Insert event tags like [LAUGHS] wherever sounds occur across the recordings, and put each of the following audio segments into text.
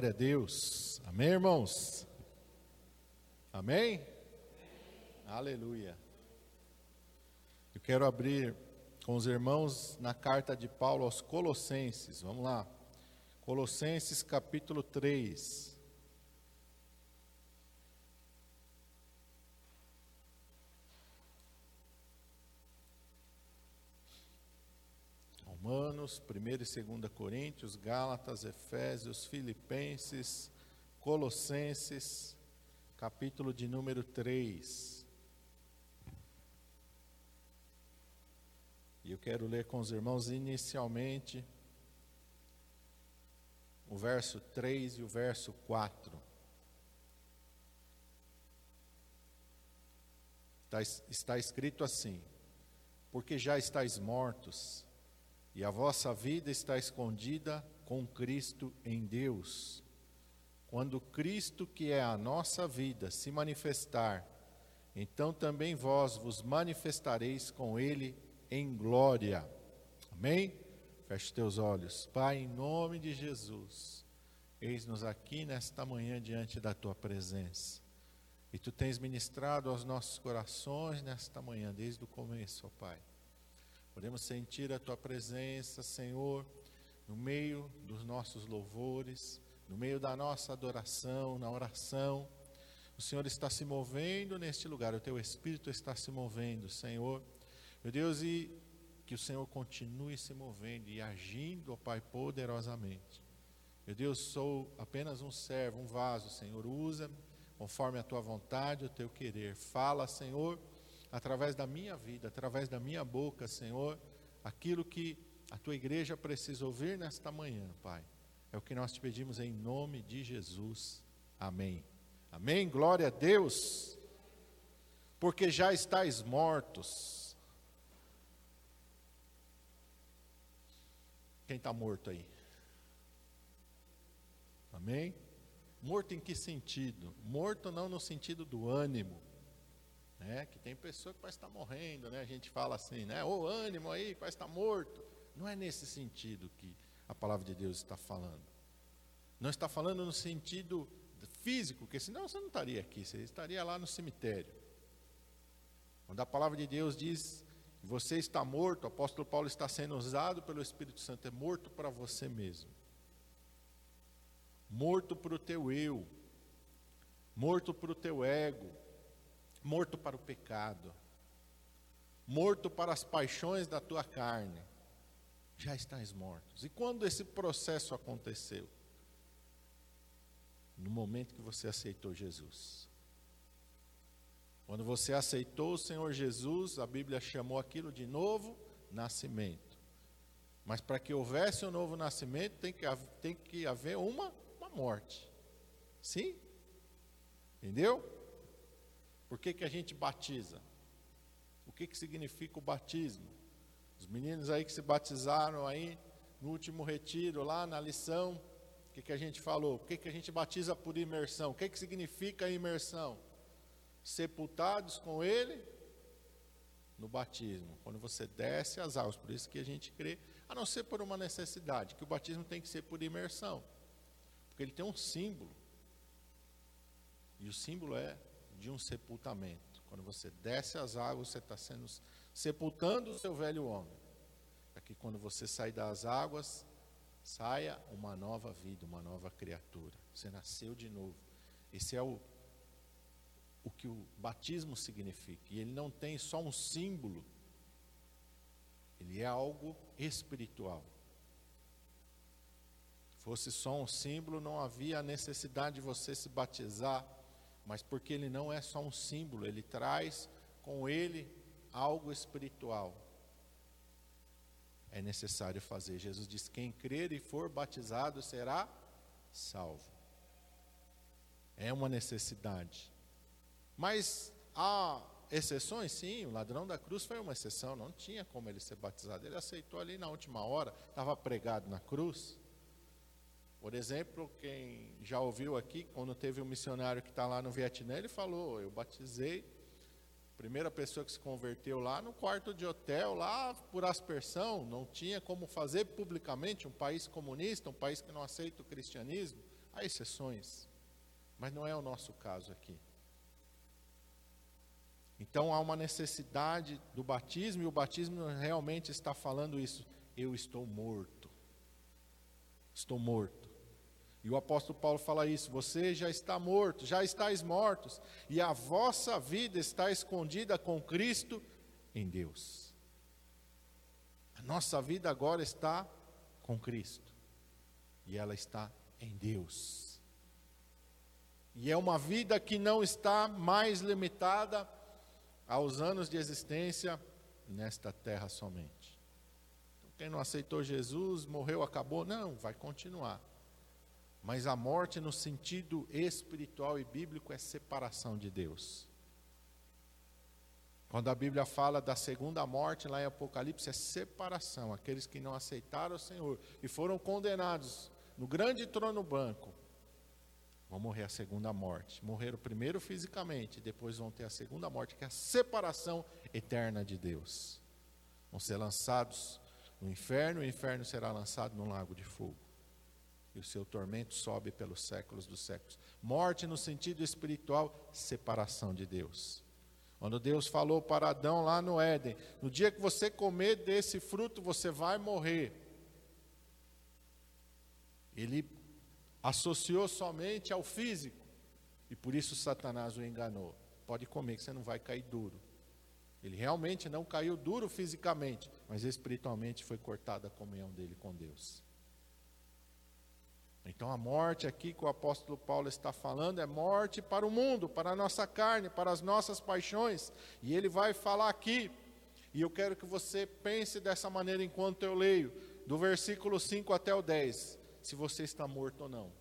Glória a Deus. Amém, irmãos? Amém? Amém? Aleluia. Eu quero abrir com os irmãos na carta de Paulo aos Colossenses. Vamos lá. Colossenses capítulo 3. Romanos, 1 e 2 Coríntios, Gálatas, Efésios, Filipenses, Colossenses, capítulo de número 3. E eu quero ler com os irmãos inicialmente o verso 3 e o verso 4. Está, está escrito assim: Porque já estáis mortos, e a vossa vida está escondida com Cristo em Deus. Quando Cristo, que é a nossa vida, se manifestar, então também vós vos manifestareis com Ele em glória. Amém? Feche teus olhos. Pai, em nome de Jesus, eis-nos aqui nesta manhã diante da tua presença. E tu tens ministrado aos nossos corações nesta manhã, desde o começo, ó Pai. Podemos sentir a tua presença, Senhor, no meio dos nossos louvores no meio da nossa adoração, na oração. O Senhor está se movendo neste lugar, o teu Espírito está se movendo, Senhor. Meu Deus, e que o Senhor continue se movendo e agindo, ó Pai, poderosamente. Meu Deus, sou apenas um servo, um vaso, Senhor. Usa-me conforme a tua vontade, o teu querer. Fala, Senhor, através da minha vida, através da minha boca, Senhor, aquilo que a tua igreja precisa ouvir nesta manhã, Pai. É o que nós te pedimos em nome de Jesus. Amém. Amém. Glória a Deus. Porque já estáis mortos. Quem está morto aí? Amém? Morto em que sentido? Morto não no sentido do ânimo. Né? Que tem pessoa que parece estar morrendo, né? A gente fala assim, né? Ô ânimo aí, parece estar morto. Não é nesse sentido que a palavra de Deus está falando. Não está falando no sentido físico, porque senão você não estaria aqui, você estaria lá no cemitério. Quando a palavra de Deus diz você está morto, o apóstolo Paulo está sendo usado pelo Espírito Santo, é morto para você mesmo. Morto para o teu eu, morto para o teu ego, morto para o pecado, morto para as paixões da tua carne já estás mortos. E quando esse processo aconteceu? No momento que você aceitou Jesus. Quando você aceitou o Senhor Jesus, a Bíblia chamou aquilo de novo nascimento. Mas para que houvesse um novo nascimento, tem que, tem que haver uma, uma morte. Sim? Entendeu? Por que, que a gente batiza? O que, que significa o batismo? Os meninos aí que se batizaram aí no último retiro, lá na lição, o que, que a gente falou? O que, que a gente batiza por imersão? O que, que significa imersão? Sepultados com ele no batismo, quando você desce as águas. Por isso que a gente crê, a não ser por uma necessidade, que o batismo tem que ser por imersão, porque ele tem um símbolo, e o símbolo é de um sepultamento. Quando você desce as águas, você está sendo sepultando o seu velho homem, para que quando você sair das águas, saia uma nova vida, uma nova criatura. Você nasceu de novo. Esse é o, o que o batismo significa. E ele não tem só um símbolo, ele é algo espiritual. Fosse só um símbolo, não havia necessidade de você se batizar, mas porque ele não é só um símbolo, ele traz com ele algo espiritual é necessário fazer. Jesus diz: quem crer e for batizado será salvo. É uma necessidade. Mas há exceções? Sim, o ladrão da cruz foi uma exceção, não tinha como ele ser batizado. Ele aceitou ali na última hora, estava pregado na cruz. Por exemplo, quem já ouviu aqui, quando teve um missionário que está lá no Vietnã, ele falou: Eu batizei Primeira pessoa que se converteu lá no quarto de hotel, lá por aspersão, não tinha como fazer publicamente, um país comunista, um país que não aceita o cristianismo, Há exceções, mas não é o nosso caso aqui. Então há uma necessidade do batismo, e o batismo realmente está falando isso. Eu estou morto. Estou morto. E o apóstolo Paulo fala isso: você já está morto, já estáis mortos, e a vossa vida está escondida com Cristo em Deus. A nossa vida agora está com Cristo, e ela está em Deus. E é uma vida que não está mais limitada aos anos de existência nesta terra somente. Então, quem não aceitou Jesus, morreu, acabou, não, vai continuar. Mas a morte, no sentido espiritual e bíblico, é separação de Deus. Quando a Bíblia fala da segunda morte, lá em Apocalipse, é separação. Aqueles que não aceitaram o Senhor e foram condenados no grande trono branco vão morrer a segunda morte. Morreram primeiro fisicamente, depois vão ter a segunda morte, que é a separação eterna de Deus. Vão ser lançados no inferno, e o inferno será lançado no lago de fogo. E o seu tormento sobe pelos séculos dos séculos. Morte no sentido espiritual, separação de Deus. Quando Deus falou para Adão lá no Éden: no dia que você comer desse fruto, você vai morrer. Ele associou somente ao físico, e por isso Satanás o enganou. Pode comer que você não vai cair duro. Ele realmente não caiu duro fisicamente, mas espiritualmente foi cortada a comunhão dele com Deus. Então a morte aqui que o apóstolo Paulo está falando é morte para o mundo, para a nossa carne, para as nossas paixões. E ele vai falar aqui, e eu quero que você pense dessa maneira enquanto eu leio, do versículo 5 até o 10 se você está morto ou não.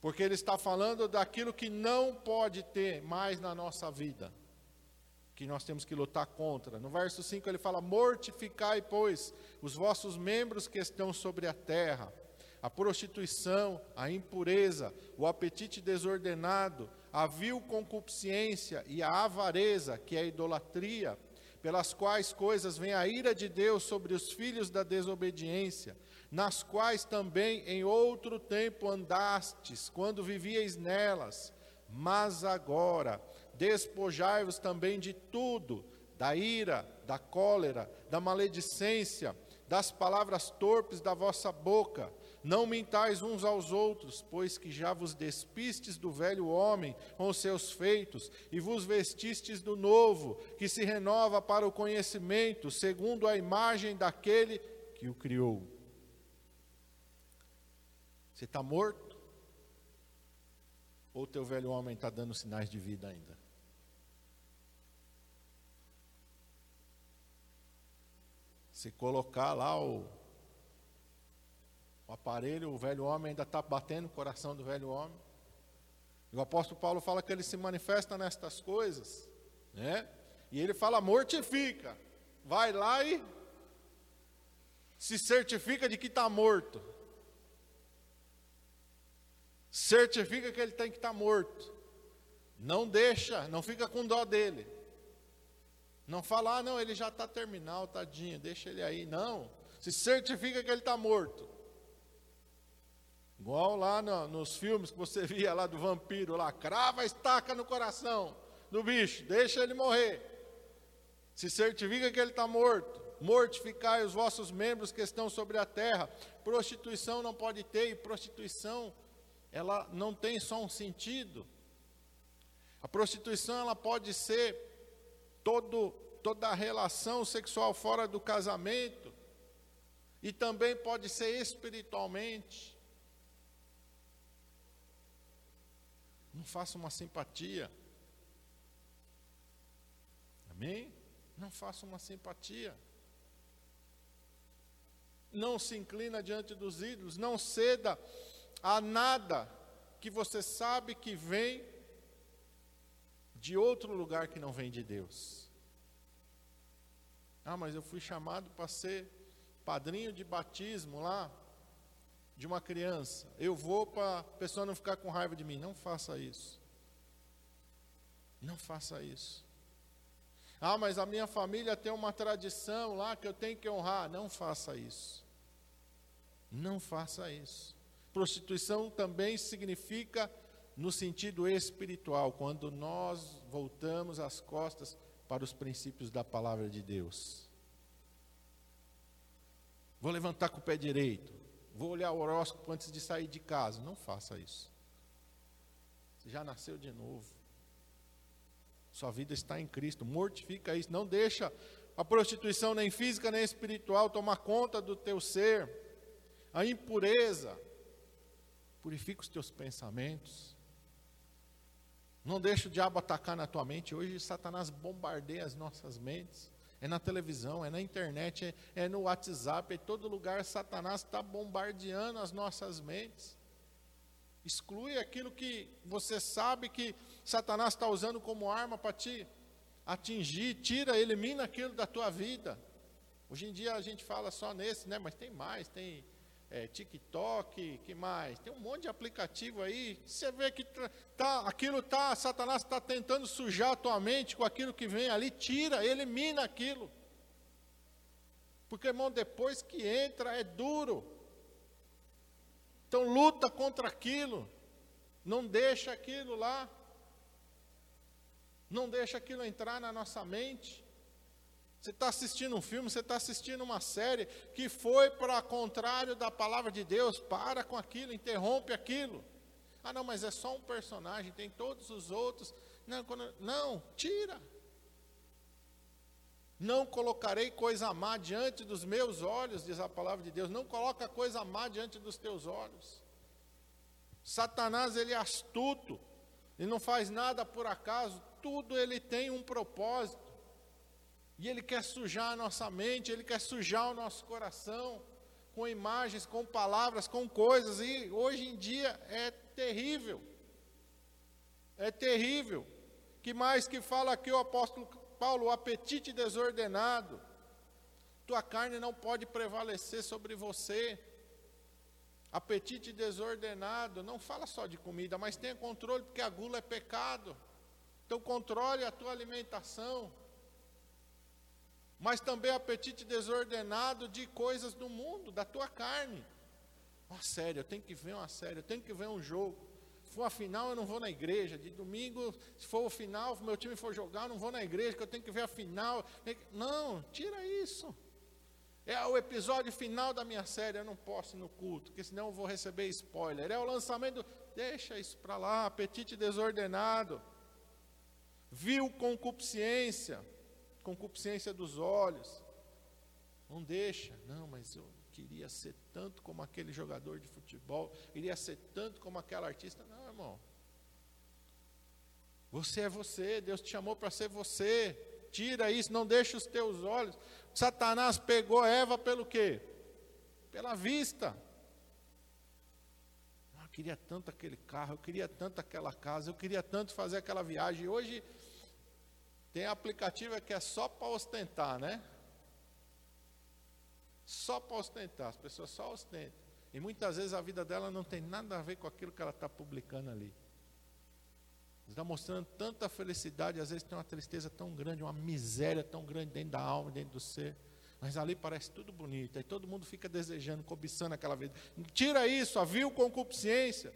Porque ele está falando daquilo que não pode ter mais na nossa vida, que nós temos que lutar contra. No verso 5 ele fala: Mortificai, pois, os vossos membros que estão sobre a terra, a prostituição, a impureza, o apetite desordenado, a vil concupiscência e a avareza, que é a idolatria, pelas quais coisas vem a ira de Deus sobre os filhos da desobediência nas quais também em outro tempo andastes, quando vivíeis nelas, mas agora despojai-vos também de tudo, da ira, da cólera, da maledicência, das palavras torpes da vossa boca. Não mintais uns aos outros, pois que já vos despistes do velho homem com seus feitos, e vos vestistes do novo, que se renova para o conhecimento, segundo a imagem daquele que o criou. Você está morto? Ou teu velho homem está dando sinais de vida ainda? Se colocar lá o, o aparelho, o velho homem ainda está batendo o coração do velho homem. E o apóstolo Paulo fala que ele se manifesta nestas coisas, né? E ele fala: mortifica, vai lá e se certifica de que está morto certifica que ele tem que estar morto. Não deixa, não fica com dó dele. Não fala, ah, não, ele já está terminal, tadinho, deixa ele aí. Não, se certifica que ele está morto. Igual lá no, nos filmes que você [LAUGHS] via lá do vampiro, lá, crava a estaca no coração do bicho, deixa ele morrer. Se certifica que ele está morto. Mortificai os vossos membros que estão sobre a terra. Prostituição não pode ter, e prostituição ela não tem só um sentido. A prostituição ela pode ser todo, toda a relação sexual fora do casamento e também pode ser espiritualmente. Não faça uma simpatia. Amém? Não faça uma simpatia. Não se inclina diante dos ídolos, não ceda a nada que você sabe que vem de outro lugar que não vem de Deus. Ah, mas eu fui chamado para ser padrinho de batismo lá de uma criança. Eu vou para a pessoa não ficar com raiva de mim. Não faça isso. Não faça isso. Ah, mas a minha família tem uma tradição lá que eu tenho que honrar. Não faça isso. Não faça isso. prostituição também significa no sentido espiritual, quando nós voltamos as costas para os princípios da palavra de Deus. Vou levantar com o pé direito, vou olhar o horóscopo antes de sair de casa. Não faça isso. Você já nasceu de novo. Sua vida está em Cristo. Mortifica isso. Não deixa a prostituição nem física nem espiritual tomar conta do teu ser. A impureza. Purifica os teus pensamentos. Não deixa o diabo atacar na tua mente. Hoje Satanás bombardeia as nossas mentes. É na televisão, é na internet, é, é no WhatsApp, em todo lugar Satanás está bombardeando as nossas mentes. Exclui aquilo que você sabe que Satanás está usando como arma para te atingir, tira, elimina aquilo da tua vida. Hoje em dia a gente fala só nesse, né? Mas tem mais, tem é, TikTok, que mais? Tem um monte de aplicativo aí. Você vê que tá, aquilo tá, Satanás está tentando sujar a tua mente com aquilo que vem ali, tira, elimina aquilo. Porque, irmão, depois que entra é duro. Então luta contra aquilo. Não deixa aquilo lá. Não deixa aquilo entrar na nossa mente. Você está assistindo um filme, você está assistindo uma série que foi para contrário da palavra de Deus, para com aquilo, interrompe aquilo. Ah, não, mas é só um personagem, tem todos os outros. Não, quando, não tira. Não colocarei coisa má diante dos meus olhos, diz a palavra de Deus. Não coloca coisa má diante dos teus olhos. Satanás, ele é astuto. Ele não faz nada por acaso. Tudo ele tem um propósito. E ele quer sujar a nossa mente, ele quer sujar o nosso coração com imagens, com palavras, com coisas. E hoje em dia é terrível. É terrível. Que mais que fala aqui o apóstolo Paulo, o apetite desordenado. Tua carne não pode prevalecer sobre você. Apetite desordenado, não fala só de comida, mas tenha controle, porque a gula é pecado. Então controle a tua alimentação. Mas também apetite desordenado de coisas do mundo, da tua carne. Uma série, eu tenho que ver uma série, eu tenho que ver um jogo for a final, eu não vou na igreja. De domingo, se for o final, se meu time for jogar, eu não vou na igreja, que eu tenho que ver a final. Não, tira isso. É o episódio final da minha série, eu não posso ir no culto, porque senão eu vou receber spoiler. É o lançamento, deixa isso para lá, apetite desordenado. Viu concupiscência, concupiscência dos olhos. Não deixa, não, mas eu queria ser tanto como aquele jogador de futebol, queria ser tanto como aquela artista. Não, irmão. Você é você, Deus te chamou para ser você. Tira isso, não deixa os teus olhos. Satanás pegou Eva pelo quê? Pela vista. Ah, eu queria tanto aquele carro, eu queria tanto aquela casa, eu queria tanto fazer aquela viagem. Hoje tem aplicativo que é só para ostentar, né? só para ostentar, as pessoas só ostentam. E muitas vezes a vida dela não tem nada a ver com aquilo que ela está publicando ali. Está mostrando tanta felicidade, às vezes tem uma tristeza tão grande, uma miséria tão grande dentro da alma, dentro do ser. Mas ali parece tudo bonito, aí todo mundo fica desejando, cobiçando aquela vida. Tira isso, a vil concupiscência.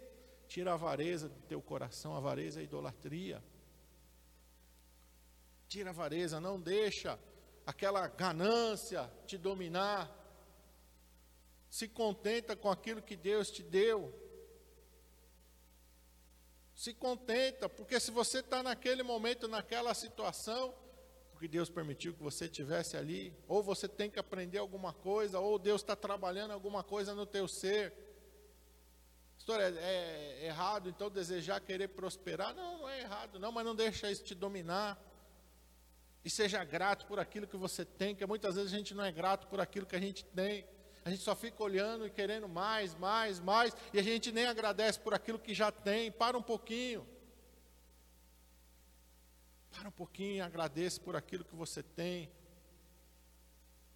Tira a avareza do teu coração, a avareza é a idolatria. Tira a avareza, não deixa aquela ganância te dominar se contenta com aquilo que Deus te deu. Se contenta, porque se você está naquele momento, naquela situação, porque Deus permitiu que você estivesse ali, ou você tem que aprender alguma coisa, ou Deus está trabalhando alguma coisa no teu ser. História, é, é errado então desejar querer prosperar? Não, não é errado, não, mas não deixa isso te dominar. E seja grato por aquilo que você tem, que muitas vezes a gente não é grato por aquilo que a gente tem. A gente só fica olhando e querendo mais, mais, mais, e a gente nem agradece por aquilo que já tem. Para um pouquinho. Para um pouquinho agradeça por aquilo que você tem.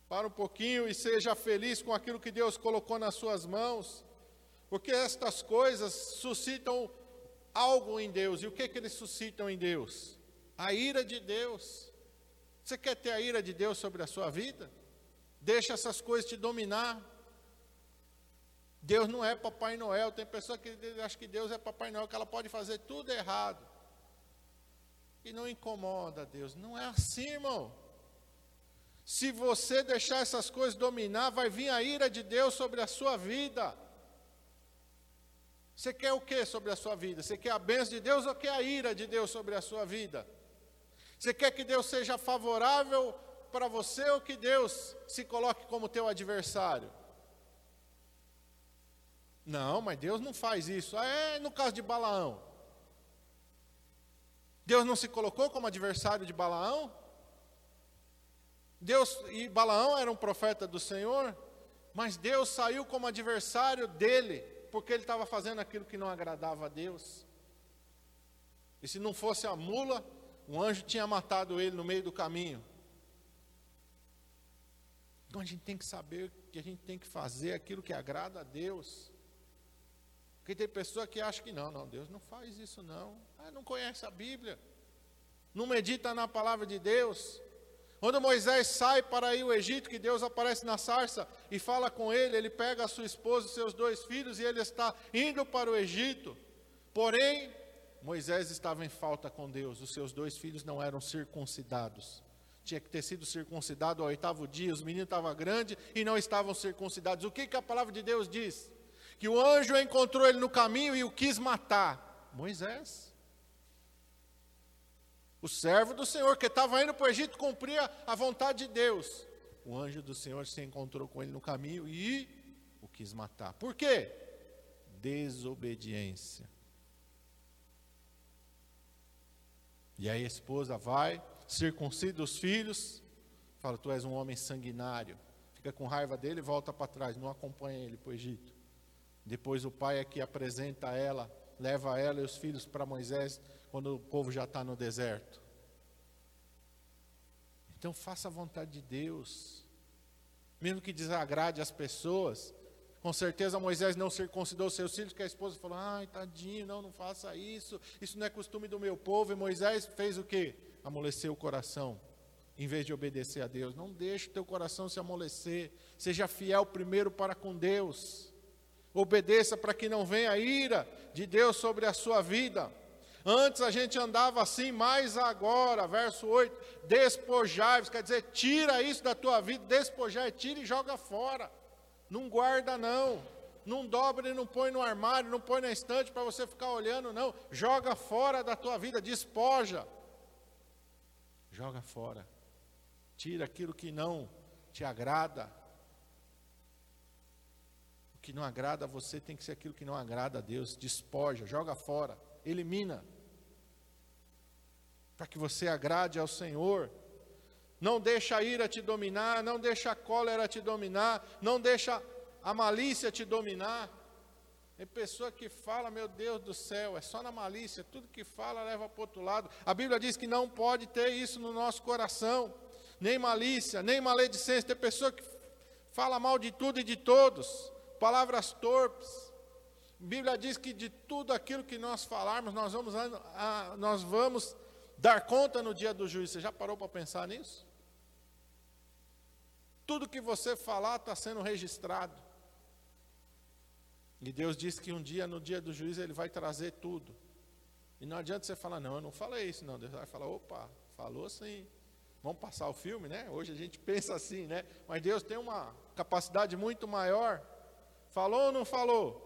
Para um pouquinho e seja feliz com aquilo que Deus colocou nas suas mãos. Porque estas coisas suscitam algo em Deus. E o que, que eles suscitam em Deus? A ira de Deus. Você quer ter a ira de Deus sobre a sua vida? Deixa essas coisas te dominar. Deus não é Papai Noel. Tem pessoa que acha que Deus é Papai Noel, que ela pode fazer tudo errado. E não incomoda Deus. Não é assim, irmão. Se você deixar essas coisas dominar, vai vir a ira de Deus sobre a sua vida. Você quer o que sobre a sua vida? Você quer a bênção de Deus ou quer a ira de Deus sobre a sua vida? Você quer que Deus seja favorável para você ou que Deus se coloque como teu adversário? Não, mas Deus não faz isso. Ah, é no caso de Balaão. Deus não se colocou como adversário de Balaão? Deus e Balaão era um profeta do Senhor, mas Deus saiu como adversário dele, porque ele estava fazendo aquilo que não agradava a Deus. E se não fosse a mula, um anjo tinha matado ele no meio do caminho. Então a gente tem que saber que a gente tem que fazer aquilo que agrada a Deus. Porque tem pessoa que acha que não, não, Deus não faz isso não. Ah, não conhece a Bíblia. Não medita na palavra de Deus. Quando Moisés sai para ir ao Egito, que Deus aparece na sarça e fala com ele, ele pega a sua esposa e seus dois filhos e ele está indo para o Egito. Porém, Moisés estava em falta com Deus, os seus dois filhos não eram circuncidados. Tinha que ter sido circuncidado ao oitavo dia, os meninos estavam grandes e não estavam circuncidados. O que, que a palavra de Deus diz? que o anjo encontrou ele no caminho e o quis matar? Moisés. O servo do Senhor, que estava indo para o Egito, cumpria a vontade de Deus. O anjo do Senhor se encontrou com ele no caminho e o quis matar. Por quê? Desobediência. E aí a esposa vai, circuncida os filhos, fala: Tu és um homem sanguinário. Fica com raiva dele e volta para trás, não acompanha ele para o Egito. Depois o pai é que apresenta ela, leva ela e os filhos para Moisés quando o povo já está no deserto. Então faça a vontade de Deus, mesmo que desagrade as pessoas. Com certeza Moisés não circuncidou seus filhos, que a esposa falou: ai, tadinho, não, não faça isso, isso não é costume do meu povo. E Moisés fez o quê? Amoleceu o coração, em vez de obedecer a Deus. Não deixe o teu coração se amolecer, seja fiel primeiro para com Deus. Obedeça para que não venha a ira de Deus sobre a sua vida. Antes a gente andava assim, mas agora, verso 8, despojai-vos, quer dizer, tira isso da tua vida, despojai, tira e joga fora. Não guarda não. Não dobra e não põe no armário, não põe na estante para você ficar olhando, não. Joga fora da tua vida, despoja. Joga fora. Tira aquilo que não te agrada que não agrada a você tem que ser aquilo que não agrada a Deus. Despoja, joga fora, elimina. Para que você agrade ao Senhor. Não deixa a ira te dominar, não deixa a cólera te dominar, não deixa a malícia te dominar. Tem pessoa que fala, meu Deus do céu, é só na malícia, tudo que fala leva para o outro lado. A Bíblia diz que não pode ter isso no nosso coração, nem malícia, nem maledicência. Tem pessoa que fala mal de tudo e de todos palavras torpes. A Bíblia diz que de tudo aquilo que nós falarmos, nós vamos, a, nós vamos dar conta no dia do juízo. Você já parou para pensar nisso? Tudo que você falar está sendo registrado. E Deus diz que um dia, no dia do juízo, Ele vai trazer tudo. E não adianta você falar, não, eu não falei isso, não. Deus vai falar, opa, falou sim. Vamos passar o filme, né? Hoje a gente [LAUGHS] pensa assim, né? Mas Deus tem uma capacidade muito maior. Falou ou não falou?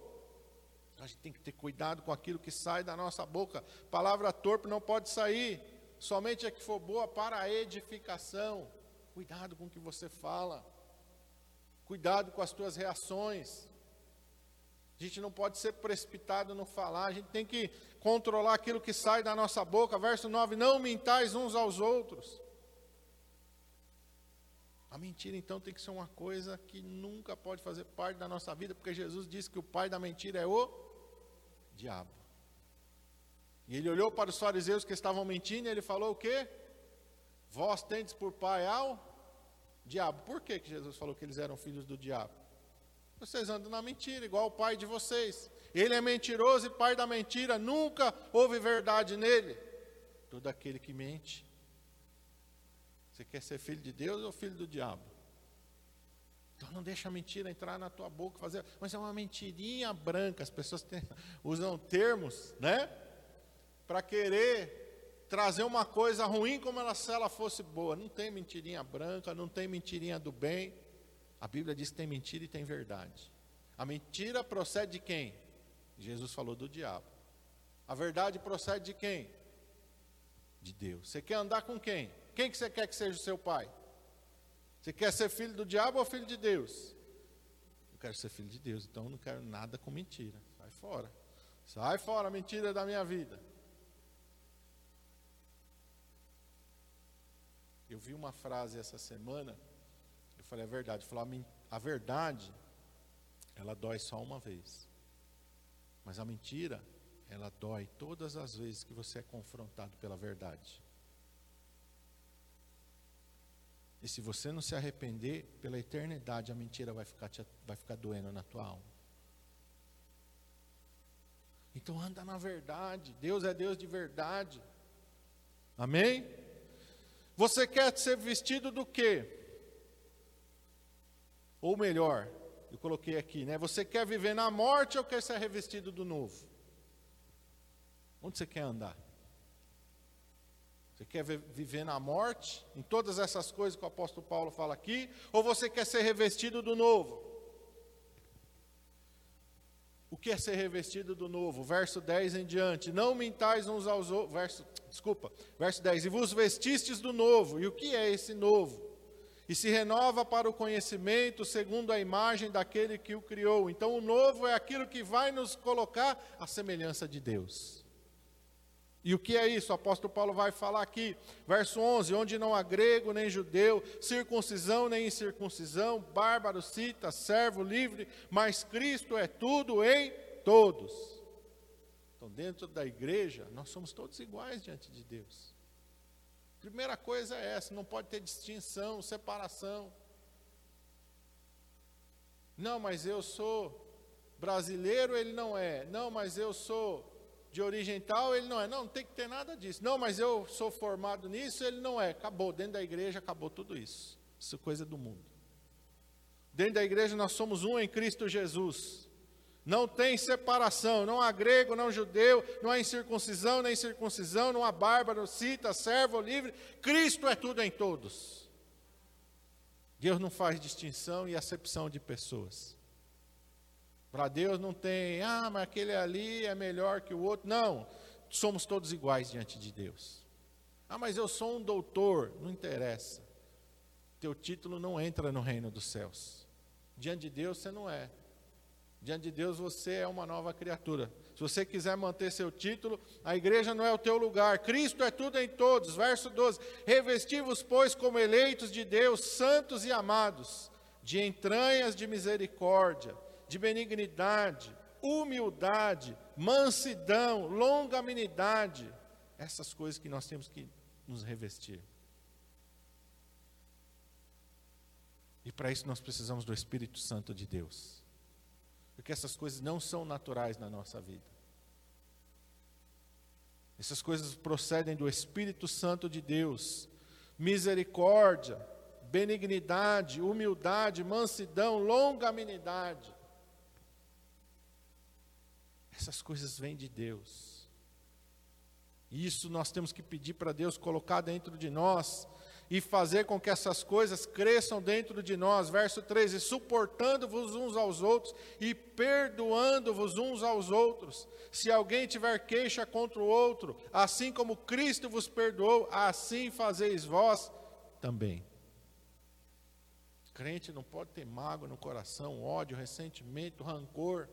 A gente tem que ter cuidado com aquilo que sai da nossa boca. Palavra torpe não pode sair, somente a que for boa para a edificação. Cuidado com o que você fala. Cuidado com as tuas reações. A gente não pode ser precipitado no falar, a gente tem que controlar aquilo que sai da nossa boca. Verso 9: Não mintais uns aos outros. A mentira, então, tem que ser uma coisa que nunca pode fazer parte da nossa vida, porque Jesus disse que o pai da mentira é o diabo. E ele olhou para os fariseus que estavam mentindo e ele falou o quê? Vós tendes por pai ao diabo. Por que, que Jesus falou que eles eram filhos do diabo? Vocês andam na mentira, igual o pai de vocês. Ele é mentiroso e pai da mentira, nunca houve verdade nele. Todo aquele que mente você quer ser filho de Deus ou filho do diabo? Então não deixa a mentira entrar na tua boca, fazer, mas é uma mentirinha branca. As pessoas têm, [LAUGHS] usam termos, né? Para querer trazer uma coisa ruim como ela, se ela fosse boa. Não tem mentirinha branca, não tem mentirinha do bem. A Bíblia diz que tem mentira e tem verdade. A mentira procede de quem? Jesus falou do diabo. A verdade procede de quem? De Deus. Você quer andar com quem? Quem que você quer que seja o seu pai? Você quer ser filho do diabo ou filho de Deus? Eu quero ser filho de Deus, então eu não quero nada com mentira. Sai fora. Sai fora, mentira da minha vida. Eu vi uma frase essa semana, eu falei a verdade, eu falei, a verdade, ela dói só uma vez. Mas a mentira, ela dói todas as vezes que você é confrontado pela verdade. E se você não se arrepender, pela eternidade a mentira vai ficar, te, vai ficar doendo na tua alma. Então anda na verdade. Deus é Deus de verdade. Amém? Você quer ser vestido do quê? Ou melhor, eu coloquei aqui, né? Você quer viver na morte ou quer ser revestido do novo? Onde você quer andar? Você quer viver na morte, em todas essas coisas que o apóstolo Paulo fala aqui, ou você quer ser revestido do novo? O que é ser revestido do novo? Verso 10 em diante. Não mintais uns aos outros. Verso, desculpa, verso 10. E vos vestistes do novo. E o que é esse novo? E se renova para o conhecimento segundo a imagem daquele que o criou. Então, o novo é aquilo que vai nos colocar à semelhança de Deus. E o que é isso? O apóstolo Paulo vai falar aqui, verso 11: onde não há grego nem judeu, circuncisão nem incircuncisão, bárbaro, cita, servo, livre, mas Cristo é tudo em todos. Então, dentro da igreja, nós somos todos iguais diante de Deus. Primeira coisa é essa: não pode ter distinção, separação. Não, mas eu sou brasileiro, ele não é. Não, mas eu sou de origem tal, ele não é. Não, não tem que ter nada disso. Não, mas eu sou formado nisso, ele não é. Acabou, dentro da igreja acabou tudo isso. Isso é coisa do mundo. Dentro da igreja nós somos um em Cristo Jesus. Não tem separação, não há grego, não judeu, não há incircuncisão, nem circuncisão, não há bárbaro, cita, servo, livre. Cristo é tudo em todos. Deus não faz distinção e acepção de pessoas. Para Deus não tem, ah, mas aquele ali é melhor que o outro. Não, somos todos iguais diante de Deus. Ah, mas eu sou um doutor. Não interessa. Teu título não entra no reino dos céus. Diante de Deus você não é. Diante de Deus você é uma nova criatura. Se você quiser manter seu título, a igreja não é o teu lugar. Cristo é tudo em todos. Verso 12: Revesti-vos, pois, como eleitos de Deus, santos e amados, de entranhas de misericórdia de benignidade, humildade, mansidão, longanimidade, essas coisas que nós temos que nos revestir. E para isso nós precisamos do Espírito Santo de Deus. Porque essas coisas não são naturais na nossa vida. Essas coisas procedem do Espírito Santo de Deus. Misericórdia, benignidade, humildade, mansidão, longanimidade. Essas coisas vêm de Deus. E isso nós temos que pedir para Deus colocar dentro de nós e fazer com que essas coisas cresçam dentro de nós. Verso 13: suportando-vos uns aos outros e perdoando-vos uns aos outros. Se alguém tiver queixa contra o outro, assim como Cristo vos perdoou, assim fazeis vós também. Crente não pode ter mágoa no coração, ódio, ressentimento, rancor.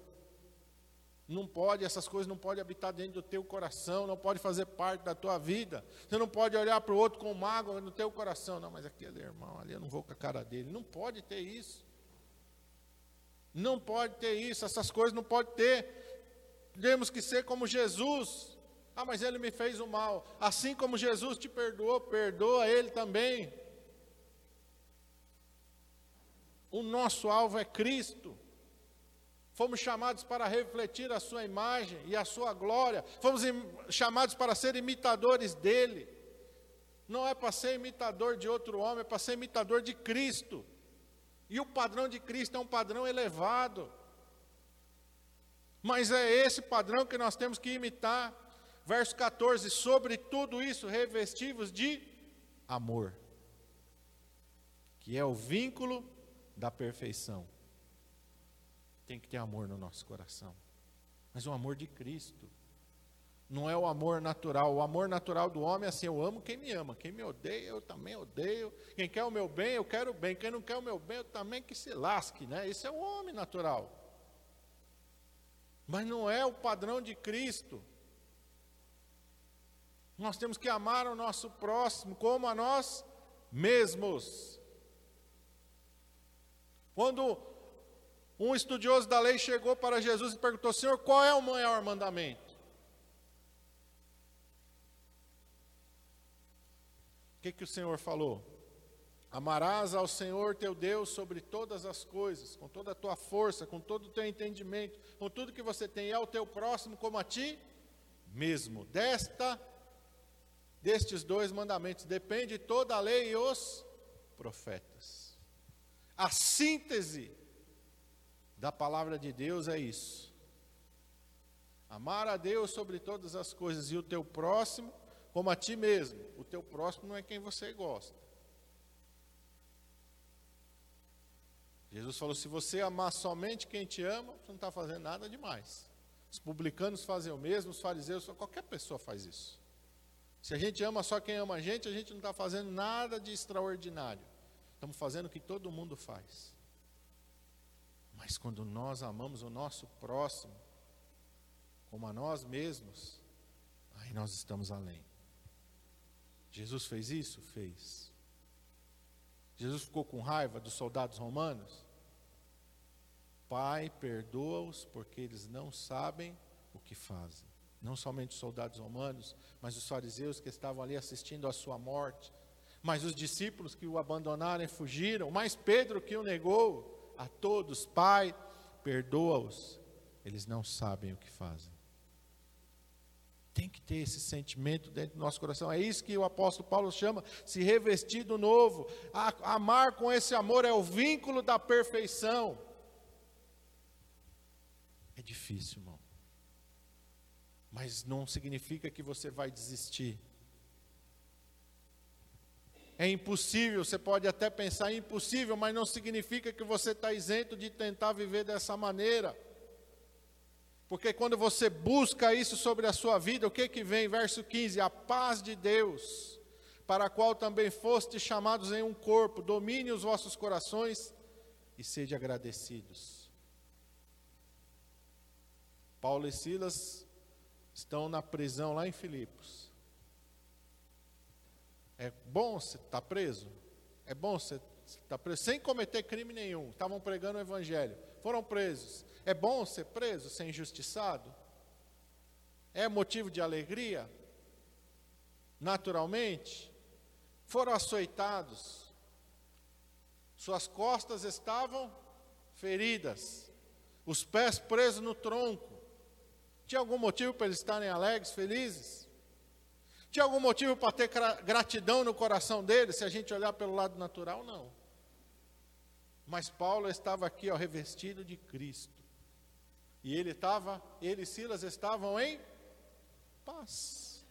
Não pode, essas coisas não podem habitar dentro do teu coração, não pode fazer parte da tua vida. Você não pode olhar para o outro com mágoa no teu coração. Não, mas aquele irmão ali, eu não vou com a cara dele. Não pode ter isso. Não pode ter isso, essas coisas não pode ter. Temos que ser como Jesus. Ah, mas ele me fez o mal. Assim como Jesus te perdoou, perdoa ele também. O nosso alvo é Cristo. Fomos chamados para refletir a sua imagem e a sua glória. Fomos chamados para ser imitadores dele. Não é para ser imitador de outro homem, é para ser imitador de Cristo. E o padrão de Cristo é um padrão elevado. Mas é esse padrão que nós temos que imitar. Verso 14: Sobre tudo isso, revestivos de amor, que é o vínculo da perfeição. Tem que ter amor no nosso coração, mas o amor de Cristo. Não é o amor natural. O amor natural do homem é assim: eu amo quem me ama. Quem me odeia, eu também odeio. Quem quer o meu bem, eu quero o bem. Quem não quer o meu bem, eu também que se lasque. Né? Esse é o homem natural. Mas não é o padrão de Cristo. Nós temos que amar o nosso próximo como a nós mesmos. Quando um estudioso da lei chegou para Jesus e perguntou: Senhor, qual é o maior mandamento? que, que o Senhor falou? Amarás ao Senhor teu Deus sobre todas as coisas, com toda a tua força, com todo o teu entendimento, com tudo que você tem, e ao teu próximo como a ti mesmo. Desta, destes dois mandamentos depende toda a lei e os profetas. A síntese da palavra de Deus é isso. Amar a Deus sobre todas as coisas e o teu próximo como a ti mesmo. O teu próximo não é quem você gosta. Jesus falou: se você amar somente quem te ama, você não está fazendo nada demais. Os publicanos fazem o mesmo, os fariseus, qualquer pessoa faz isso. Se a gente ama só quem ama a gente, a gente não está fazendo nada de extraordinário. Estamos fazendo o que todo mundo faz. Mas quando nós amamos o nosso próximo, como a nós mesmos, aí nós estamos além. Jesus fez isso? Fez. Jesus ficou com raiva dos soldados romanos? Pai, perdoa-os, porque eles não sabem o que fazem. Não somente os soldados romanos, mas os fariseus que estavam ali assistindo à sua morte, mas os discípulos que o abandonaram e fugiram, mas Pedro que o negou, a todos, Pai, perdoa-os, eles não sabem o que fazem. Tem que ter esse sentimento dentro do nosso coração. É isso que o apóstolo Paulo chama se revestir do novo. A, amar com esse amor é o vínculo da perfeição. É difícil, irmão. Mas não significa que você vai desistir. É impossível, você pode até pensar impossível, mas não significa que você está isento de tentar viver dessa maneira. Porque quando você busca isso sobre a sua vida, o que que vem? Verso 15: A paz de Deus, para a qual também foste chamados em um corpo, domine os vossos corações e sede agradecidos. Paulo e Silas estão na prisão lá em Filipos. É bom você estar tá preso? É bom você estar tá preso sem cometer crime nenhum. Estavam pregando o evangelho, foram presos. É bom ser preso, ser injustiçado? É motivo de alegria? Naturalmente? Foram açoitados, suas costas estavam feridas, os pés presos no tronco. Tinha algum motivo para eles estarem alegres, felizes? Tinha algum motivo para ter gratidão no coração deles, se a gente olhar pelo lado natural? Não. Mas Paulo estava aqui, ó, revestido de Cristo. E ele estava, ele e Silas estavam em paz.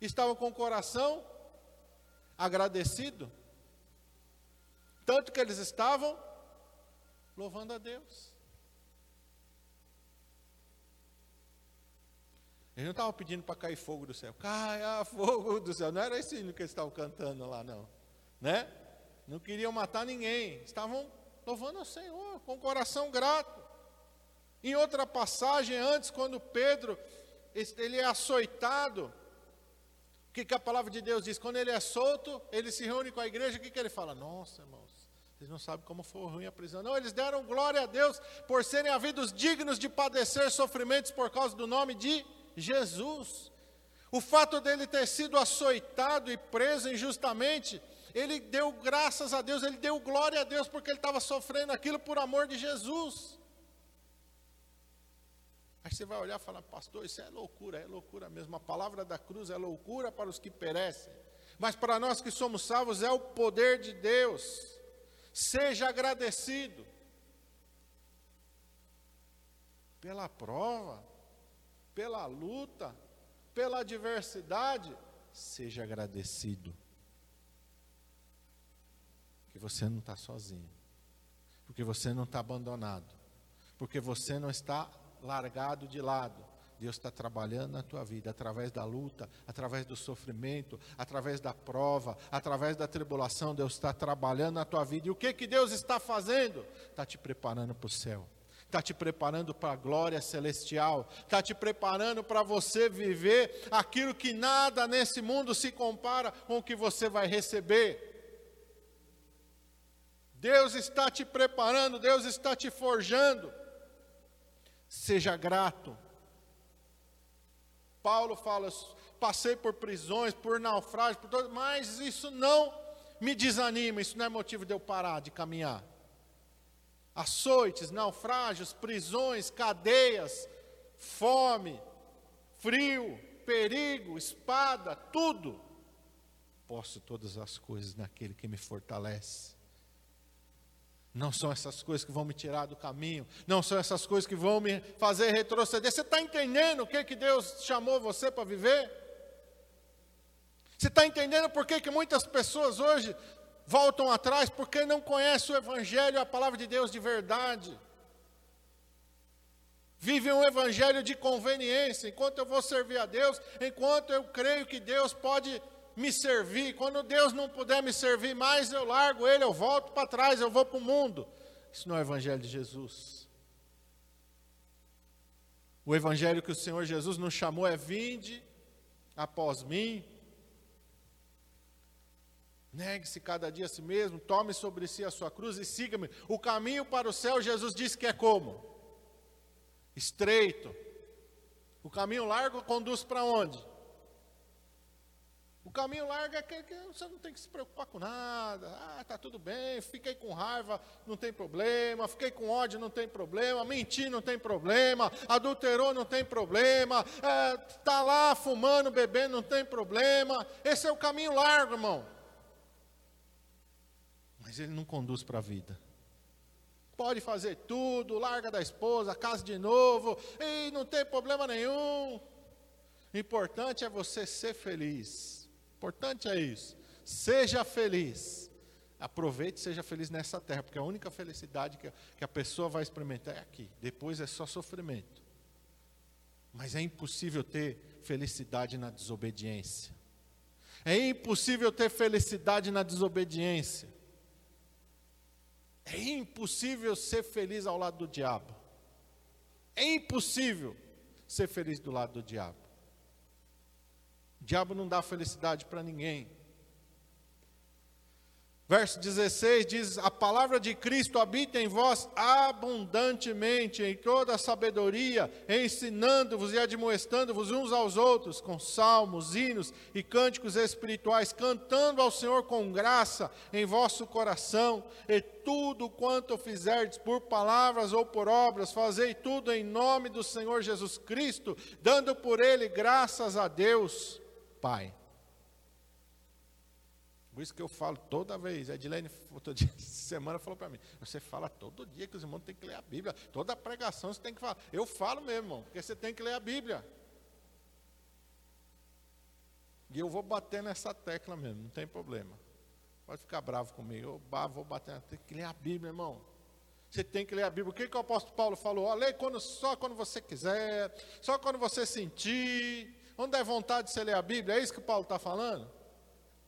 Estavam com o coração agradecido. Tanto que eles estavam louvando a Deus. Eles não estavam pedindo para cair fogo do céu. Caia fogo do céu. Não era esse hino que eles estavam cantando lá, não. Né? Não queriam matar ninguém. Estavam louvando ao Senhor, com o coração grato. Em outra passagem, antes, quando Pedro ele é açoitado, o que, que a palavra de Deus diz? Quando ele é solto, ele se reúne com a igreja, o que, que ele fala? Nossa, irmãos, vocês não sabem como foi ruim a prisão. Não, eles deram glória a Deus por serem havidos dignos de padecer sofrimentos por causa do nome de Jesus. O fato dele ter sido açoitado e preso injustamente ele deu graças a Deus, ele deu glória a Deus, porque ele estava sofrendo aquilo por amor de Jesus. Aí você vai olhar e falar, pastor, isso é loucura, é loucura mesmo. A palavra da cruz é loucura para os que perecem, mas para nós que somos salvos é o poder de Deus. Seja agradecido pela prova, pela luta, pela adversidade. Seja agradecido. Que você não está sozinho. Porque você não está abandonado. Porque você não está largado de lado. Deus está trabalhando na tua vida através da luta, através do sofrimento, através da prova, através da tribulação. Deus está trabalhando na tua vida. E o que, que Deus está fazendo? Está te preparando para o céu, está te preparando para a glória celestial, está te preparando para você viver aquilo que nada nesse mundo se compara com o que você vai receber. Deus está te preparando, Deus está te forjando. Seja grato Paulo fala: passei por prisões, por naufrágios, por todo, mas isso não me desanima, isso não é motivo de eu parar de caminhar. Açoites, naufrágios, prisões, cadeias, fome, frio, perigo, espada, tudo. Posso todas as coisas naquele que me fortalece. Não são essas coisas que vão me tirar do caminho, não são essas coisas que vão me fazer retroceder. Você está entendendo o que, que Deus chamou você para viver? Você está entendendo por que, que muitas pessoas hoje voltam atrás? Porque não conhecem o Evangelho, a palavra de Deus de verdade. Vivem um evangelho de conveniência, enquanto eu vou servir a Deus, enquanto eu creio que Deus pode me servir. Quando Deus não puder me servir mais, eu largo Ele, eu volto para trás, eu vou para o mundo. Isso não é o Evangelho de Jesus. O Evangelho que o Senhor Jesus nos chamou é: vinde após mim. Negue-se cada dia a si mesmo, tome sobre si a sua cruz e siga-me. O caminho para o céu, Jesus disse que é como? Estreito. O caminho largo conduz para onde? O caminho largo é que, que, você não tem que se preocupar com nada. Ah, tá tudo bem, fiquei com raiva, não tem problema. Fiquei com ódio, não tem problema. Mentir, não tem problema. Adulterou, não tem problema. É, tá lá fumando, bebendo, não tem problema. Esse é o caminho largo, irmão. Ele não conduz para a vida. Pode fazer tudo, larga da esposa, casa de novo, e não tem problema nenhum. Importante é você ser feliz. Importante é isso. Seja feliz. Aproveite e seja feliz nessa terra, porque a única felicidade que a pessoa vai experimentar é aqui. Depois é só sofrimento. Mas é impossível ter felicidade na desobediência. É impossível ter felicidade na desobediência. É impossível ser feliz ao lado do diabo. É impossível ser feliz do lado do diabo. O diabo não dá felicidade para ninguém. Verso 16 diz: A palavra de Cristo habita em vós abundantemente, em toda a sabedoria, ensinando-vos e admoestando-vos uns aos outros, com salmos, hinos e cânticos espirituais, cantando ao Senhor com graça em vosso coração, e tudo quanto fizerdes por palavras ou por obras, fazei tudo em nome do Senhor Jesus Cristo, dando por ele graças a Deus Pai. Por isso que eu falo toda vez. A Edilene, outro dia, [LAUGHS] semana, falou para mim: Você fala todo dia que os irmãos têm que ler a Bíblia. Toda pregação você tem que falar. Eu falo mesmo, irmão, porque você tem que ler a Bíblia. E eu vou bater nessa tecla mesmo, não tem problema. Pode ficar bravo comigo. Eu vou bater, tem que ler a Bíblia, irmão. Você tem que ler a Bíblia. O que, que o apóstolo Paulo falou? Ó, lê quando, só quando você quiser, só quando você sentir. Onde é vontade de você ler a Bíblia? É isso que Paulo está falando?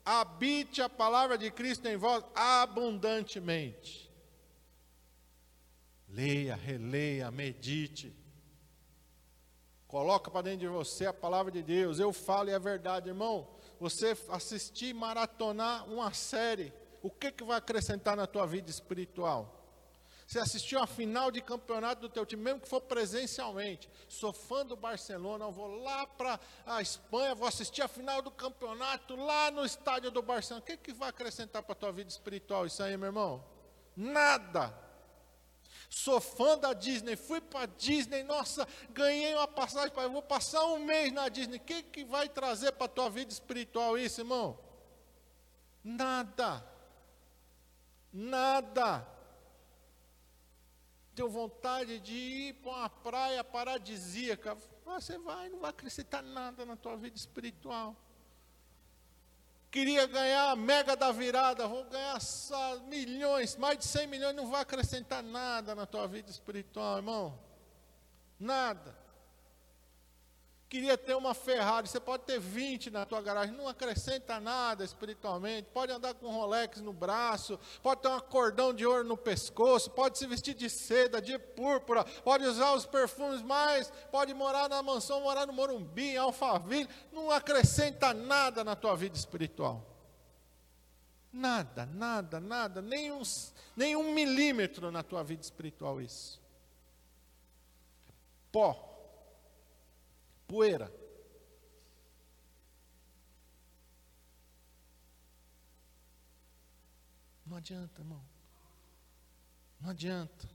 Habite a palavra de Cristo em vós abundantemente. Leia, releia, medite. Coloca para dentro de você a palavra de Deus. Eu falo e é verdade, irmão. Você assistir, maratonar uma série, o que, que vai acrescentar na tua vida espiritual? Você assistiu a final de campeonato do teu time, mesmo que for presencialmente. Sou fã do Barcelona, eu vou lá para a Espanha, vou assistir a final do campeonato lá no estádio do Barcelona. O que, que vai acrescentar para a tua vida espiritual isso aí, meu irmão? Nada. Sou fã da Disney, fui para a Disney, nossa, ganhei uma passagem para vou passar um mês na Disney. O que, que vai trazer para a tua vida espiritual isso, irmão? Nada. Nada. Tenho vontade de ir para uma praia paradisíaca. Você vai, não vai acrescentar nada na tua vida espiritual. Queria ganhar a mega da virada, vou ganhar milhões, mais de 100 milhões, não vai acrescentar nada na tua vida espiritual, irmão. Nada. Queria ter uma Ferrari, você pode ter 20 na tua garagem, não acrescenta nada espiritualmente. Pode andar com um Rolex no braço, pode ter um cordão de ouro no pescoço, pode se vestir de seda, de púrpura, pode usar os perfumes mais, pode morar na mansão, morar no Morumbi, em Alphaville, não acrescenta nada na tua vida espiritual. Nada, nada, nada, nem, uns, nem um milímetro na tua vida espiritual isso. Pó poeira. Não adianta, irmão. Não adianta.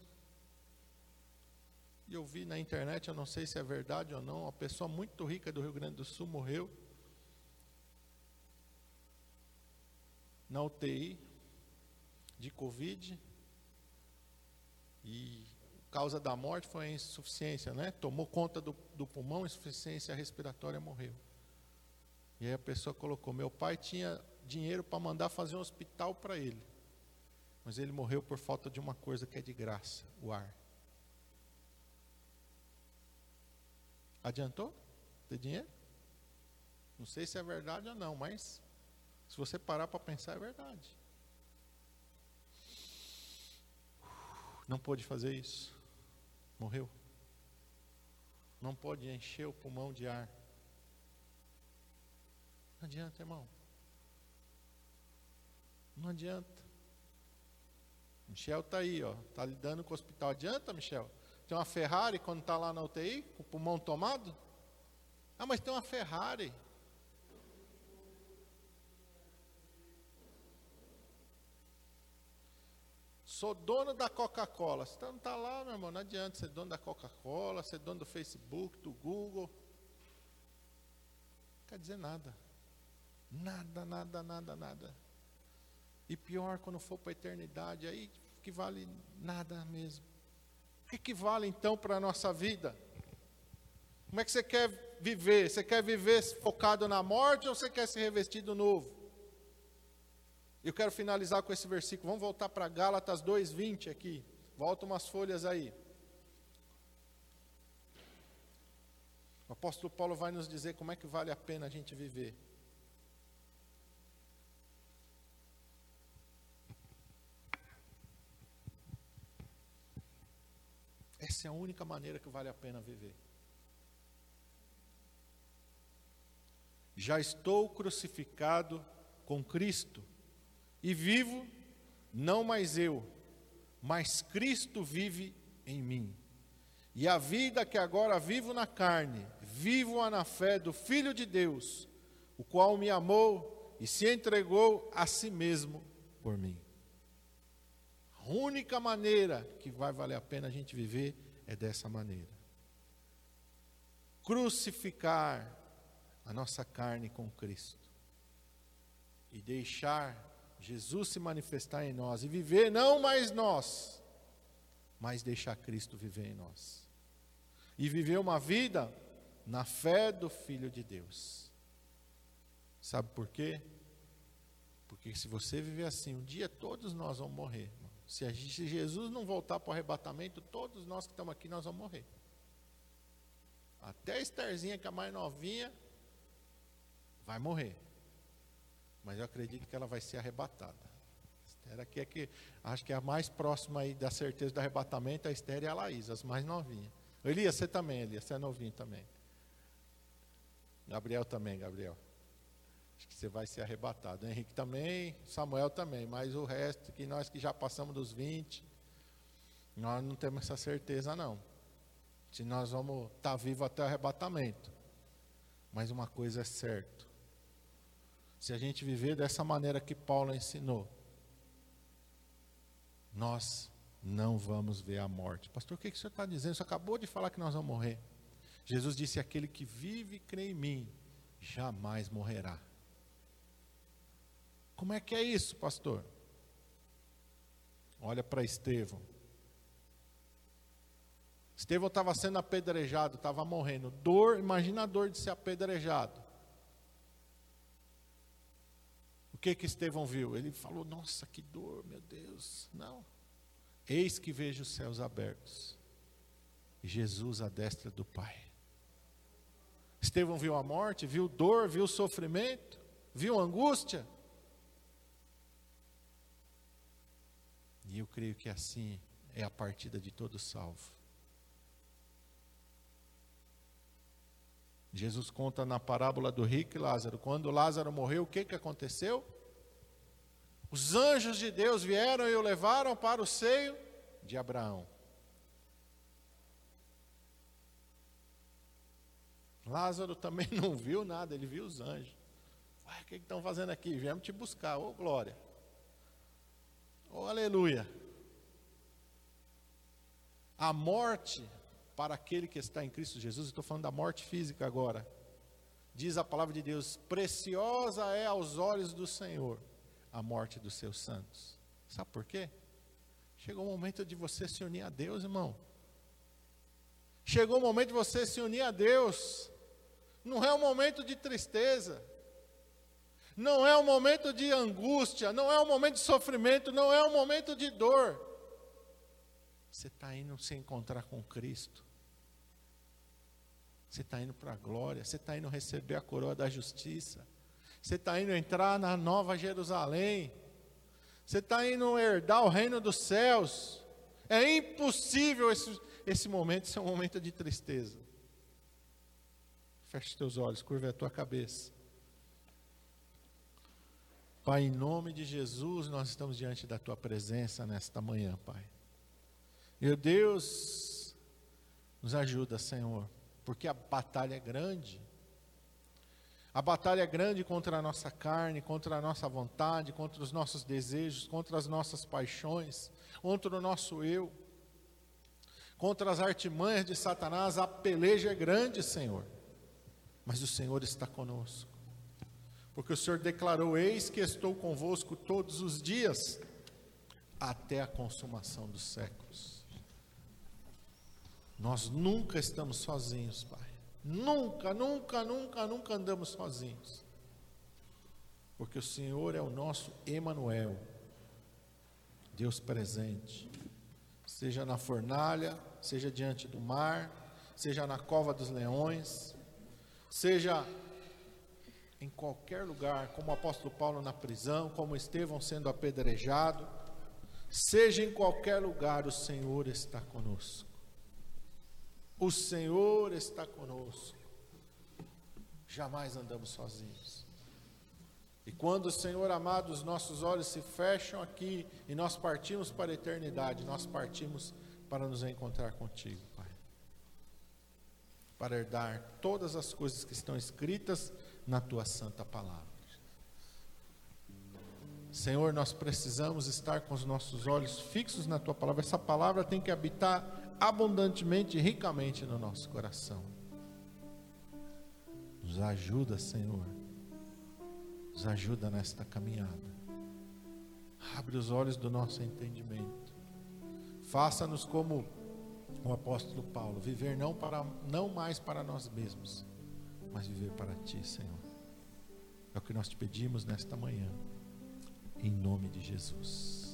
E eu vi na internet, eu não sei se é verdade ou não, uma pessoa muito rica do Rio Grande do Sul morreu na UTI de Covid e causa da morte foi a insuficiência, né? Tomou conta do, do pulmão, insuficiência respiratória, morreu. E aí a pessoa colocou: meu pai tinha dinheiro para mandar fazer um hospital para ele, mas ele morreu por falta de uma coisa que é de graça: o ar. Adiantou ter dinheiro? Não sei se é verdade ou não, mas se você parar para pensar, é verdade. Não pôde fazer isso. Morreu. Não pode encher o pulmão de ar. Não adianta, irmão. Não adianta. Michel está aí, ó, está lidando com o hospital. Adianta, Michel? Tem uma Ferrari quando está lá na UTI, com o pulmão tomado? Ah, mas tem uma Ferrari. Sou dono da Coca-Cola. Você não está lá, meu irmão, não adianta ser dono da Coca-Cola, ser dono do Facebook, do Google. Não quer dizer nada. Nada, nada, nada, nada. E pior, quando for para a eternidade, aí que vale nada mesmo. O que, que vale então para a nossa vida? Como é que você quer viver? Você quer viver focado na morte ou você quer se revestir do novo? Eu quero finalizar com esse versículo. Vamos voltar para Gálatas 2:20 aqui. Volta umas folhas aí. O apóstolo Paulo vai nos dizer como é que vale a pena a gente viver. Essa é a única maneira que vale a pena viver. Já estou crucificado com Cristo e vivo, não mais eu, mas Cristo vive em mim. E a vida que agora vivo na carne, vivo-a na fé do Filho de Deus, o qual me amou e se entregou a si mesmo por mim. A única maneira que vai valer a pena a gente viver é dessa maneira. Crucificar a nossa carne com Cristo e deixar Jesus se manifestar em nós e viver não mais nós, mas deixar Cristo viver em nós. E viver uma vida na fé do Filho de Deus. Sabe por quê? Porque se você viver assim, um dia todos nós vamos morrer. Se, gente, se Jesus não voltar para o arrebatamento, todos nós que estamos aqui, nós vamos morrer. Até a Estherzinha, que é a mais novinha, vai morrer mas eu acredito que ela vai ser arrebatada. Esther aqui é que acho que é a mais próxima aí da certeza do arrebatamento, a Esther e a Laís, as mais novinhas. Elias, você também, Elias, você é novinho também. Gabriel também, Gabriel. Acho que você vai ser arrebatado. Henrique também, Samuel também, mas o resto, que nós que já passamos dos 20, nós não temos essa certeza não. Se nós vamos estar tá vivos até o arrebatamento. Mas uma coisa é certa se a gente viver dessa maneira que Paulo ensinou, nós não vamos ver a morte. Pastor, o que, que o senhor está dizendo? Você acabou de falar que nós vamos morrer. Jesus disse: Aquele que vive e crê em mim, jamais morrerá. Como é que é isso, pastor? Olha para Estevão. Estevão estava sendo apedrejado, estava morrendo. Dor, imagina a dor de ser apedrejado. O que que Estevão viu? Ele falou: Nossa, que dor, meu Deus. Não. Eis que vejo os céus abertos. E Jesus à destra do Pai. Estevão viu a morte, viu dor, viu sofrimento, viu angústia. E eu creio que assim é a partida de todo salvo. Jesus conta na parábola do rico e Lázaro. Quando Lázaro morreu, o que, que aconteceu? Os anjos de Deus vieram e o levaram para o seio de Abraão. Lázaro também [LAUGHS] não viu nada, ele viu os anjos. Ué, o que estão fazendo aqui? Viemos te buscar, ô glória. Ô aleluia. A morte para aquele que está em Cristo Jesus, estou falando da morte física agora. Diz a palavra de Deus: preciosa é aos olhos do Senhor a morte dos seus santos. Sabe por quê? Chegou o momento de você se unir a Deus, irmão. Chegou o momento de você se unir a Deus. Não é um momento de tristeza. Não é um momento de angústia, não é um momento de sofrimento, não é um momento de dor. Você está indo se encontrar com Cristo. Você está indo para a glória, você está indo receber a coroa da justiça. Você está indo entrar na nova Jerusalém. Você está indo herdar o reino dos céus. É impossível esse, esse momento ser um momento de tristeza. Feche teus olhos, curva a tua cabeça. Pai, em nome de Jesus, nós estamos diante da tua presença nesta manhã, Pai. Meu Deus, nos ajuda, Senhor, porque a batalha é grande. A batalha é grande contra a nossa carne, contra a nossa vontade, contra os nossos desejos, contra as nossas paixões, contra o nosso eu, contra as artimanhas de Satanás. A peleja é grande, Senhor, mas o Senhor está conosco, porque o Senhor declarou: Eis que estou convosco todos os dias, até a consumação dos séculos. Nós nunca estamos sozinhos, Pai. Nunca, nunca, nunca, nunca andamos sozinhos. Porque o Senhor é o nosso Emanuel, Deus presente. Seja na fornalha, seja diante do mar, seja na cova dos leões, seja em qualquer lugar, como o apóstolo Paulo na prisão, como Estevão sendo apedrejado, seja em qualquer lugar, o Senhor está conosco. O Senhor está conosco. Jamais andamos sozinhos. E quando, Senhor amado, os nossos olhos se fecham aqui e nós partimos para a eternidade, nós partimos para nos encontrar contigo, Pai. Para herdar todas as coisas que estão escritas na tua santa palavra. Senhor, nós precisamos estar com os nossos olhos fixos na tua palavra. Essa palavra tem que habitar abundantemente e ricamente no nosso coração. Nos ajuda, Senhor. Nos ajuda nesta caminhada. Abre os olhos do nosso entendimento. Faça-nos como o apóstolo Paulo, viver não para não mais para nós mesmos, mas viver para ti, Senhor. É o que nós te pedimos nesta manhã. Em nome de Jesus.